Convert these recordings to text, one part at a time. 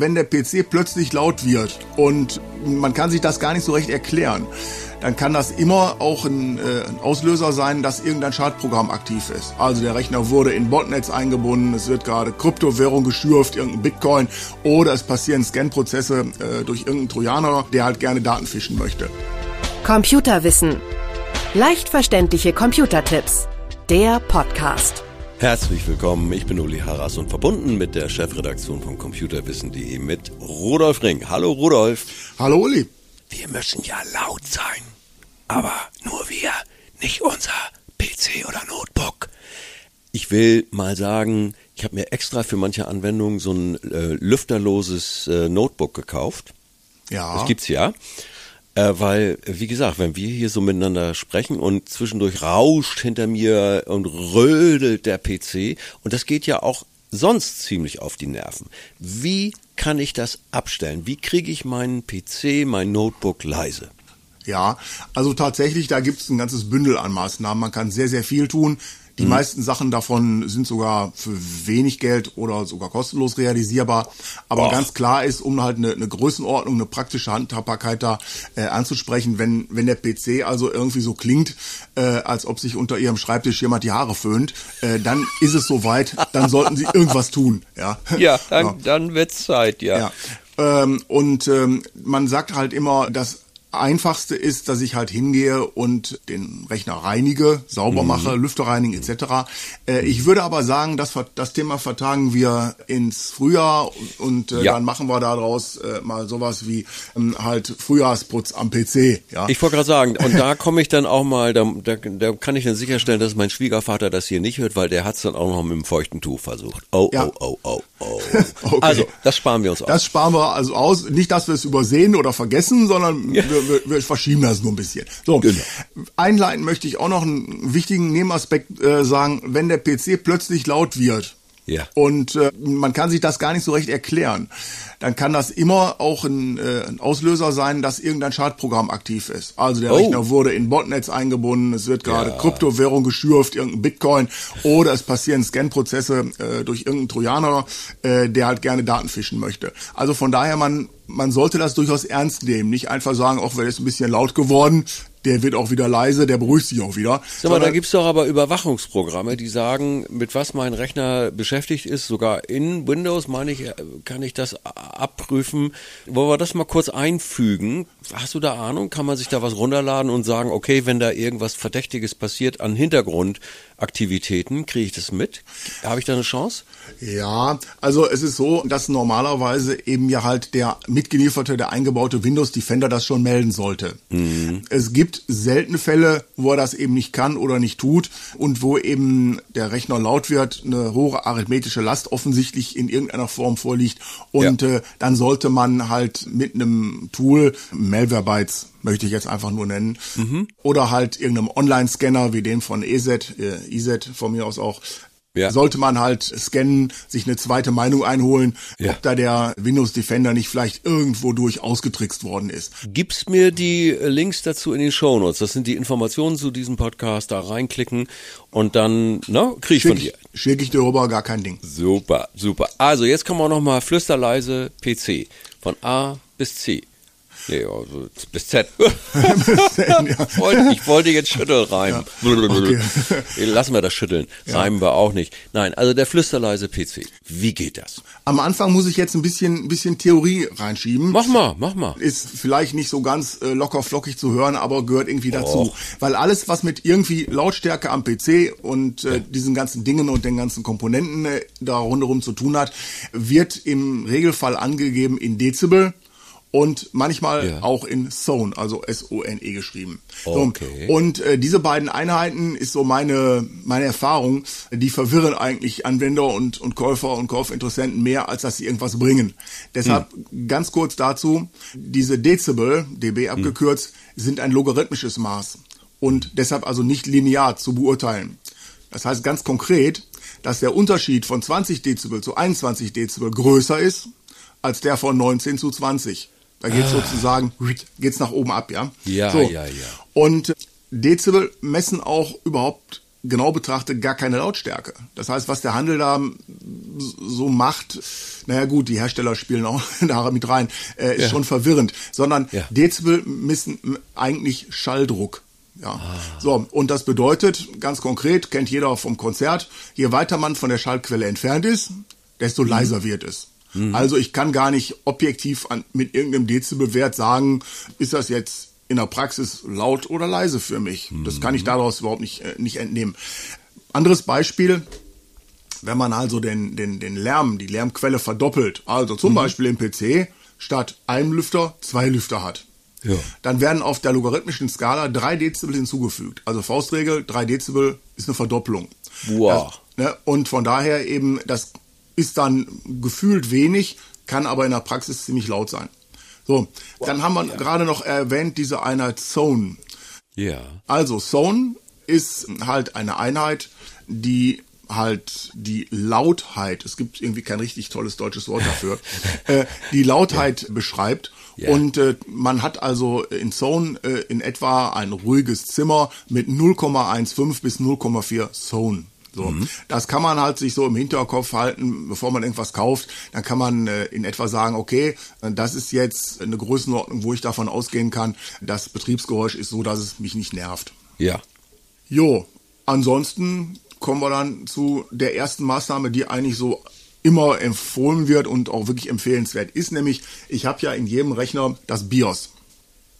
wenn der PC plötzlich laut wird und man kann sich das gar nicht so recht erklären, dann kann das immer auch ein, äh, ein Auslöser sein, dass irgendein Schadprogramm aktiv ist. Also der Rechner wurde in Botnets eingebunden, es wird gerade Kryptowährung geschürft, irgendein Bitcoin oder es passieren Scanprozesse äh, durch irgendeinen Trojaner, der halt gerne Daten fischen möchte. Computerwissen. Leicht verständliche Computertipps. Der Podcast. Herzlich willkommen, ich bin Uli Harras und verbunden mit der Chefredaktion von computerwissen.de mit Rudolf Ring. Hallo Rudolf. Hallo Uli. Wir müssen ja laut sein, aber nur wir, nicht unser PC oder Notebook. Ich will mal sagen, ich habe mir extra für manche Anwendungen so ein äh, lüfterloses äh, Notebook gekauft. Ja. Das gibt's ja. Äh, weil, wie gesagt, wenn wir hier so miteinander sprechen und zwischendurch rauscht hinter mir und rödelt der PC und das geht ja auch sonst ziemlich auf die Nerven. Wie kann ich das abstellen? Wie kriege ich meinen PC, mein Notebook leise? Ja, also tatsächlich, da gibt es ein ganzes Bündel an Maßnahmen. Man kann sehr, sehr viel tun. Die mhm. meisten Sachen davon sind sogar für wenig Geld oder sogar kostenlos realisierbar. Aber Och. ganz klar ist, um halt eine, eine Größenordnung, eine praktische Handhabbarkeit da äh, anzusprechen, wenn, wenn der PC also irgendwie so klingt, äh, als ob sich unter ihrem Schreibtisch jemand die Haare föhnt, äh, dann ist es soweit, dann sollten sie irgendwas tun. Ja, ja dann, ja. dann wird's Zeit, ja. ja. Ähm, und ähm, man sagt halt immer, dass Einfachste ist, dass ich halt hingehe und den Rechner reinige, sauber mhm. mache, Lüfter reinigen etc. Äh, ich würde aber sagen, das, das Thema vertagen wir ins Frühjahr und äh, ja. dann machen wir daraus äh, mal sowas wie ähm, halt Frühjahrsputz am PC. Ja. Ich wollte gerade sagen, und da komme ich dann auch mal, da, da, da kann ich dann sicherstellen, dass mein Schwiegervater das hier nicht hört, weil der hat es dann auch noch mit dem feuchten Tuch versucht. Oh, ja. oh, oh, oh, oh. okay. Also, das sparen wir uns aus. Das sparen wir also aus. Nicht, dass wir es übersehen oder vergessen, sondern ja wir, wir, verschieben das nur ein bisschen. So, genau. einleiten möchte ich auch noch einen wichtigen Nebenaspekt äh, sagen. Wenn der PC plötzlich laut wird, ja. Und äh, man kann sich das gar nicht so recht erklären. Dann kann das immer auch ein, äh, ein Auslöser sein, dass irgendein Schadprogramm aktiv ist. Also der oh. Rechner wurde in Botnets eingebunden, es wird gerade ja. Kryptowährung geschürft, irgendein Bitcoin oder es passieren Scanprozesse äh, durch irgendeinen Trojaner, äh, der halt gerne Daten fischen möchte. Also von daher man man sollte das durchaus ernst nehmen, nicht einfach sagen, auch wenn es ein bisschen laut geworden, der wird auch wieder leise, der beruhigt sich auch wieder. Sag mal, da gibt's doch aber Überwachungsprogramme, die sagen, mit was mein Rechner beschäftigt ist. Sogar in Windows, meine ich, kann ich das abprüfen. Wollen wir das mal kurz einfügen? Hast du da Ahnung? Kann man sich da was runterladen und sagen, okay, wenn da irgendwas Verdächtiges passiert an Hintergrundaktivitäten, kriege ich das mit? Habe ich da eine Chance? Ja, also es ist so, dass normalerweise eben ja halt der mitgelieferte, der eingebaute Windows Defender das schon melden sollte. Mhm. Es gibt seltene Fälle, wo er das eben nicht kann oder nicht tut und wo eben der Rechner laut wird, eine hohe arithmetische Last offensichtlich in irgendeiner Form vorliegt und ja. äh, dann sollte man halt mit einem Tool, Malwarebytes möchte ich jetzt einfach nur nennen, mhm. oder halt irgendeinem Online-Scanner wie dem von EZ, äh, EZ von mir aus auch, ja. sollte man halt scannen, sich eine zweite Meinung einholen, ja. ob da der Windows Defender nicht vielleicht irgendwo durch ausgetrickst worden ist. Gibst mir die Links dazu in den Show Notes. Das sind die Informationen zu diesem Podcast. Da reinklicken und dann, ne, krieg ich Schick, von dir. Schicke ich dir rüber, gar kein Ding. Super, super. Also jetzt kommen wir nochmal flüsterleise PC. Von A bis C. Nee, also bis Z. ich wollte jetzt Schüttel reimen. Ja. Okay. Lassen wir das Schütteln. Reimen wir auch nicht. Nein, also der flüsterleise PC. Wie geht das? Am Anfang muss ich jetzt ein bisschen, ein bisschen Theorie reinschieben. Mach mal, mach mal. Ist vielleicht nicht so ganz äh, locker flockig zu hören, aber gehört irgendwie dazu. Oh. Weil alles, was mit irgendwie Lautstärke am PC und äh, ja. diesen ganzen Dingen und den ganzen Komponenten äh, da rundherum zu tun hat, wird im Regelfall angegeben in Dezibel und manchmal ja. auch in Zone, also S-O-N-E geschrieben. Okay. So, und äh, diese beiden Einheiten ist so meine, meine Erfahrung, die verwirren eigentlich Anwender und, und Käufer und Kaufinteressenten mehr, als dass sie irgendwas bringen. Deshalb hm. ganz kurz dazu, diese Dezibel, dB hm. abgekürzt, hm. sind ein logarithmisches Maß und deshalb also nicht linear zu beurteilen. Das heißt ganz konkret, dass der Unterschied von 20 Dezibel zu 21 Dezibel größer ist als der von 19 zu 20. Da geht ah. sozusagen geht's nach oben ab, ja. Ja, so. ja, ja. Und Dezibel messen auch überhaupt genau betrachtet gar keine Lautstärke. Das heißt, was der Handel da so macht, naja gut, die Hersteller spielen auch da mit rein, äh, ist ja. schon verwirrend, sondern ja. Dezibel messen eigentlich Schalldruck. Ja. Ah. So, und das bedeutet, ganz konkret, kennt jeder vom Konzert, je weiter man von der Schallquelle entfernt ist, desto mhm. leiser wird es. Mhm. Also ich kann gar nicht objektiv an, mit irgendeinem Dezibelwert sagen, ist das jetzt in der Praxis laut oder leise für mich. Mhm. Das kann ich mhm. daraus überhaupt nicht, äh, nicht entnehmen. Anderes Beispiel, wenn man also den, den, den Lärm, die Lärmquelle verdoppelt, also zum mhm. Beispiel im PC statt einem Lüfter zwei Lüfter hat. Ja. Dann werden auf der logarithmischen Skala drei Dezibel hinzugefügt. Also Faustregel, drei Dezibel ist eine Verdoppelung. Wow. Das, ne, und von daher eben, das ist dann gefühlt wenig, kann aber in der Praxis ziemlich laut sein. So, wow. dann haben wir ja. gerade noch erwähnt diese Einheit Zone. Ja. Also Zone ist halt eine Einheit, die halt die Lautheit, es gibt irgendwie kein richtig tolles deutsches Wort dafür, äh, die Lautheit ja. beschreibt. Ja. Und äh, man hat also in Zone äh, in etwa ein ruhiges Zimmer mit 0,15 bis 0,4 Zone. So, mhm. das kann man halt sich so im Hinterkopf halten, bevor man irgendwas kauft. Dann kann man äh, in etwa sagen, okay, das ist jetzt eine Größenordnung, wo ich davon ausgehen kann, das Betriebsgeräusch ist so, dass es mich nicht nervt. Ja. Jo, ansonsten kommen wir dann zu der ersten Maßnahme, die eigentlich so immer empfohlen wird und auch wirklich empfehlenswert ist, nämlich ich habe ja in jedem Rechner das BIOS.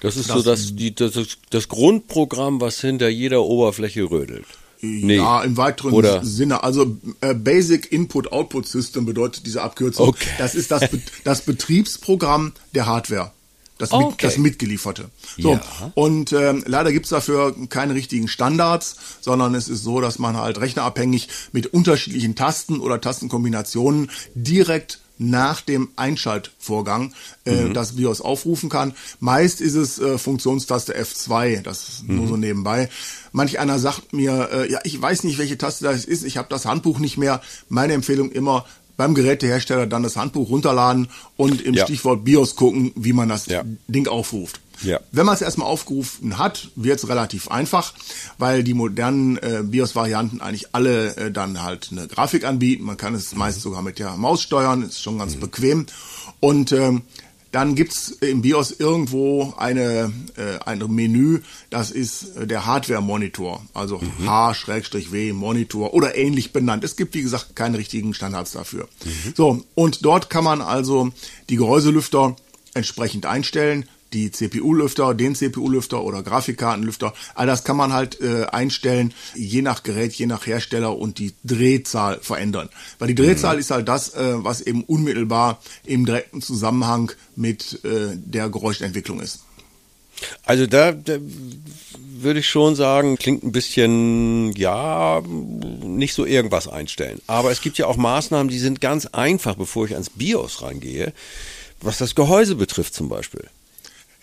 Das ist das, so das, die, das, das Grundprogramm, was hinter jeder Oberfläche rödelt. Nee. Ja, im weiteren Oder? Sinne. Also äh, Basic Input Output System bedeutet diese Abkürzung. Okay. Das ist das, Be das Betriebsprogramm der Hardware. Das, okay. mit, das mitgelieferte. So, ja. und ähm, leider gibt's dafür keine richtigen Standards, sondern es ist so, dass man halt rechnerabhängig mit unterschiedlichen Tasten oder Tastenkombinationen direkt nach dem Einschaltvorgang äh, mhm. das BIOS aufrufen kann. Meist ist es äh, Funktionstaste F2, das mhm. nur so nebenbei. Manch einer sagt mir, äh, ja, ich weiß nicht, welche Taste das ist, ich habe das Handbuch nicht mehr. Meine Empfehlung immer, beim Gerätehersteller dann das Handbuch runterladen und im ja. Stichwort BIOS gucken, wie man das ja. Ding aufruft. Ja. Wenn man es erstmal aufgerufen hat, wird es relativ einfach, weil die modernen äh, BIOS-Varianten eigentlich alle äh, dann halt eine Grafik anbieten. Man kann es mhm. meist sogar mit der Maus steuern, ist schon ganz mhm. bequem. Und ähm, dann gibt's im BIOS irgendwo eine, äh, ein Menü, das ist äh, der Hardware-Monitor, also mhm. H-W Monitor oder ähnlich benannt. Es gibt, wie gesagt, keine richtigen Standards dafür. Mhm. So, und dort kann man also die Gehäuselüfter entsprechend einstellen die CPU-Lüfter, den CPU-Lüfter oder Grafikkartenlüfter, all das kann man halt äh, einstellen, je nach Gerät, je nach Hersteller und die Drehzahl verändern. Weil die Drehzahl mhm. ist halt das, äh, was eben unmittelbar im direkten Zusammenhang mit äh, der Geräuschentwicklung ist. Also da, da würde ich schon sagen, klingt ein bisschen, ja, nicht so irgendwas einstellen. Aber es gibt ja auch Maßnahmen, die sind ganz einfach, bevor ich ans BIOS reingehe, was das Gehäuse betrifft zum Beispiel.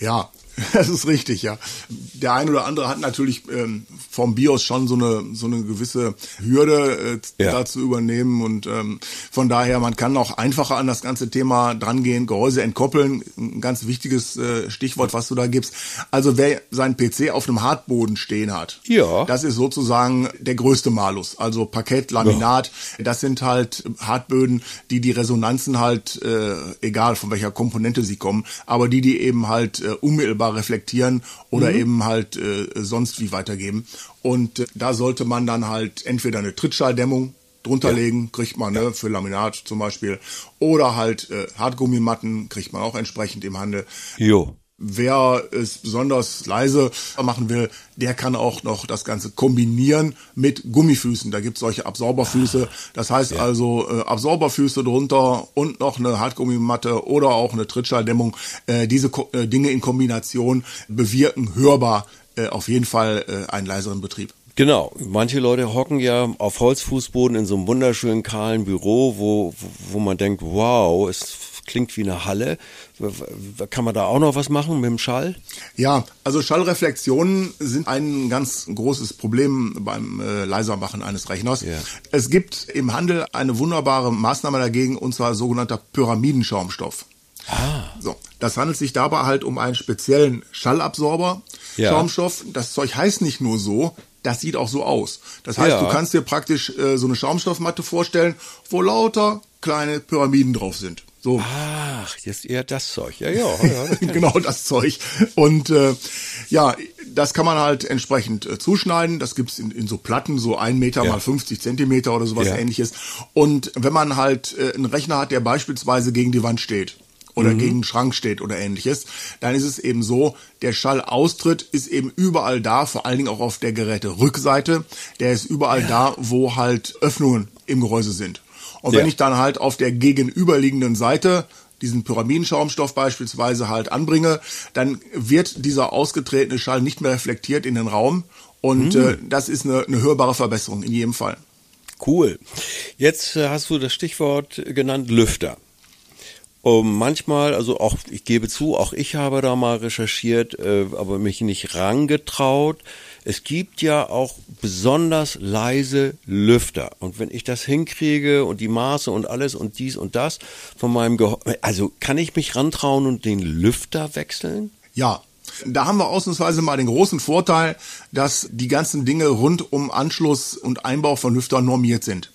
Ja, das ist richtig, ja. Der ein oder andere hat natürlich ähm, vom BIOS schon so eine so eine gewisse Hürde äh, ja. da zu übernehmen und ähm, von daher man kann auch einfacher an das ganze Thema drangehen, Gehäuse entkoppeln, ein ganz wichtiges äh, Stichwort, was du da gibst. Also wer seinen PC auf einem Hartboden stehen hat, ja. das ist sozusagen der größte Malus. Also Parkett, Laminat, ja. das sind halt Hartböden, die die Resonanzen halt äh, egal von welcher Komponente sie kommen, aber die die eben halt äh, unmittelbar reflektieren oder mhm. eben halt äh, sonst wie weitergeben. Und äh, da sollte man dann halt entweder eine Trittschalldämmung drunterlegen, ja. kriegt man ne, für Laminat zum Beispiel, oder halt äh, Hartgummimatten kriegt man auch entsprechend im Handel. Jo. Wer es besonders leise machen will, der kann auch noch das Ganze kombinieren mit Gummifüßen. Da gibt es solche Absorberfüße. Das heißt ja. also äh, Absorberfüße drunter und noch eine Hartgummimatte oder auch eine Trittschalldämmung. Äh, diese Ko äh, Dinge in Kombination bewirken hörbar äh, auf jeden Fall äh, einen leiseren Betrieb. Genau, manche Leute hocken ja auf Holzfußboden in so einem wunderschönen kahlen Büro, wo, wo man denkt, wow, es klingt wie eine Halle. Kann man da auch noch was machen mit dem Schall? Ja, also Schallreflexionen sind ein ganz großes Problem beim äh, Leisermachen eines Rechners. Ja. Es gibt im Handel eine wunderbare Maßnahme dagegen, und zwar sogenannter Pyramidenschaumstoff. Ah. So, das handelt sich dabei halt um einen speziellen Schallabsorber. Ja. Schaumstoff, das Zeug heißt nicht nur so, das sieht auch so aus. Das heißt, Ja. du kannst dir praktisch äh, so eine Schaumstoffmatte vorstellen, wo lauter kleine Pyramiden drauf sind. So, Ach, jetzt eher das Zeug. Ja, ja. ja das genau das Zeug. Und äh, ja, das kann man halt entsprechend äh, zuschneiden. Das gibt's in, in so Platten, so ein Meter Ja. mal 50 Zentimeter oder sowas Ja. ähnliches. Und wenn man halt äh, einen Rechner hat, der beispielsweise gegen die Wand steht oder gegen einen Schrank steht oder ähnliches, dann ist es eben so, der Schallaustritt ist eben überall da, vor allen Dingen auch auf der Geräterückseite. Der ist überall da, wo halt Öffnungen im Gehäuse sind. Und wenn Ja. ich dann halt auf der gegenüberliegenden Seite diesen Pyramidenschaumstoff beispielsweise halt anbringe, dann wird dieser ausgetretene Schall nicht mehr reflektiert in den Raum. Und Hm. äh, das ist eine, eine hörbare Verbesserung in jedem Fall. Cool. Jetzt äh, hast du das Stichwort genannt Lüfter. Um, manchmal, also auch, ich gebe zu, auch ich habe da mal recherchiert, äh, aber mich nicht rangetraut. Es gibt ja auch besonders leise Lüfter. Und wenn ich das hinkriege und die Maße und alles und dies und das von meinem Gehäuse, also kann ich mich rantrauen und den Lüfter wechseln? Ja, da haben wir ausnahmsweise mal den großen Vorteil, dass die ganzen Dinge rund um Anschluss und Einbau von Lüftern normiert sind.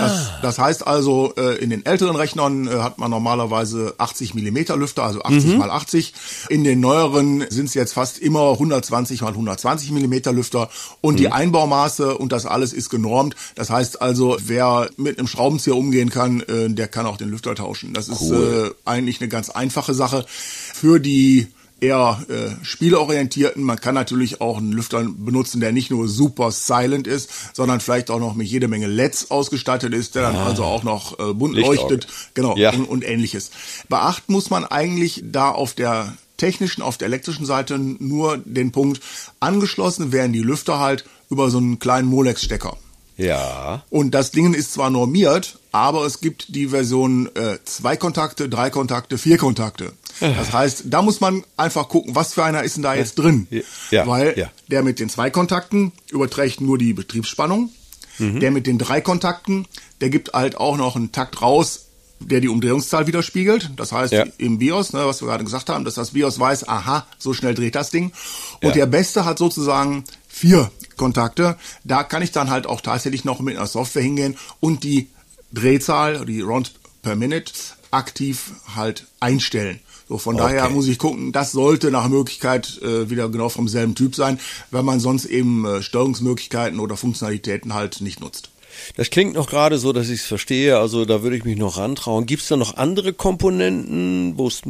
Das, das heißt also, äh, in den älteren Rechnern äh, hat man normalerweise 80 Millimeter Lüfter, also 80 mal 80. In den neueren sind es jetzt fast immer 120 mal 120 Millimeter Lüfter. Und die Einbaumaße und das alles ist genormt. Das heißt also, wer mit einem Schraubenzieher umgehen kann, äh, der kann auch den Lüfter tauschen. Das ist Cool. äh, eigentlich eine ganz einfache Sache. Für die eher äh, spielorientierten. Man kann natürlich auch einen Lüfter benutzen, der nicht nur super silent ist, sondern vielleicht auch noch mit jede Menge LEDs ausgestattet ist, der dann also auch noch äh, bunt Lichtauge. leuchtet, genau Ja. und, und ähnliches. Beachten muss man eigentlich da auf der technischen, auf der elektrischen Seite nur den Punkt angeschlossen werden die Lüfter halt über so einen kleinen Molex-Stecker. Ja. Und das Ding ist zwar normiert, aber es gibt die Version äh, zwei Kontakte, drei Kontakte, vier Kontakte. Das heißt, da muss man einfach gucken, was für einer ist denn da jetzt drin. Ja, Weil ja. der mit den zwei Kontakten überträgt nur die Betriebsspannung. Mhm. Der mit den drei Kontakten, der gibt halt auch noch einen Takt raus, der die Umdrehungszahl widerspiegelt. Das heißt, Ja. im BIOS, ne, was wir gerade gesagt haben, dass das BIOS weiß, aha, so schnell dreht das Ding. Und Ja. der Beste hat sozusagen vier Kontakte. Da kann ich dann halt auch tatsächlich noch mit einer Software hingehen und die Drehzahl, die Round per Minute, aktiv halt einstellen. So, von daher Okay. muss ich gucken, das sollte nach Möglichkeit äh, wieder genau vom selben Typ sein, wenn man sonst eben äh, Steuerungsmöglichkeiten oder Funktionalitäten halt nicht nutzt. Das klingt noch gerade so, dass ich es verstehe, also da würde ich mich noch rantrauen. Gibt es da noch andere Komponenten, wo es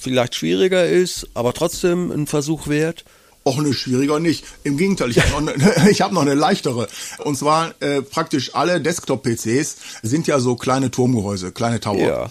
vielleicht schwieriger ist, aber trotzdem ein Versuch wert? Auch eine schwieriger nicht. Im Gegenteil, ich habe noch, eine- ich hab noch eine leichtere. Und zwar äh, praktisch alle Desktop-PCs sind ja so kleine Turmgehäuse, kleine Tower. Ja,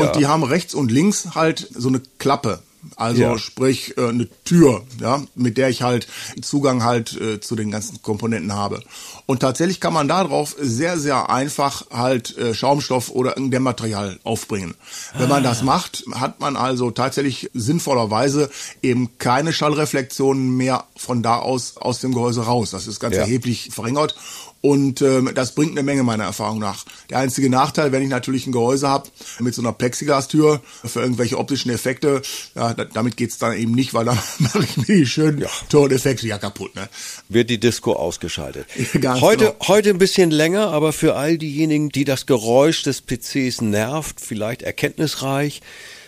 Und ja. die haben rechts und links halt so eine Klappe. Also Ja. sprich äh, eine Tür, ja, mit der ich halt Zugang halt äh, zu den ganzen Komponenten habe. Und tatsächlich kann man darauf sehr, sehr einfach halt äh, Schaumstoff oder irgendein Dämmmaterial aufbringen. Wenn man das macht, hat man also tatsächlich sinnvollerweise eben keine Schallreflexionen mehr von da aus aus dem Gehäuse raus. Das ist ganz Ja. erheblich verringert. Und ähm, das bringt eine Menge meiner Erfahrung nach. Der einzige Nachteil, wenn ich natürlich ein Gehäuse habe mit so einer Plexiglastür für irgendwelche optischen Effekte, ja, da, damit geht's dann eben nicht, weil dann mache ich mir die schönen Ja. Toneffekte ja kaputt. Ne? Wird die Disco ausgeschaltet. Ganz heute, genau. heute ein bisschen länger, aber für all diejenigen, die das Geräusch des PCs nervt, vielleicht erkenntnisreich.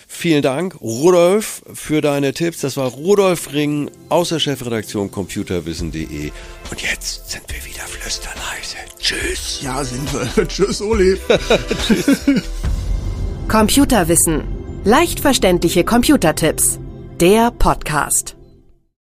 Vielen Dank, Rudolf, für deine Tipps. Das war Rudolf Ring aus der Chefredaktion computerwissen.de. Und jetzt sind wir wieder flüsterleise. Tschüss. Ja, sind wir. Tschüss, Uli. Computerwissen. Leicht verständliche Computertipps. Der Podcast.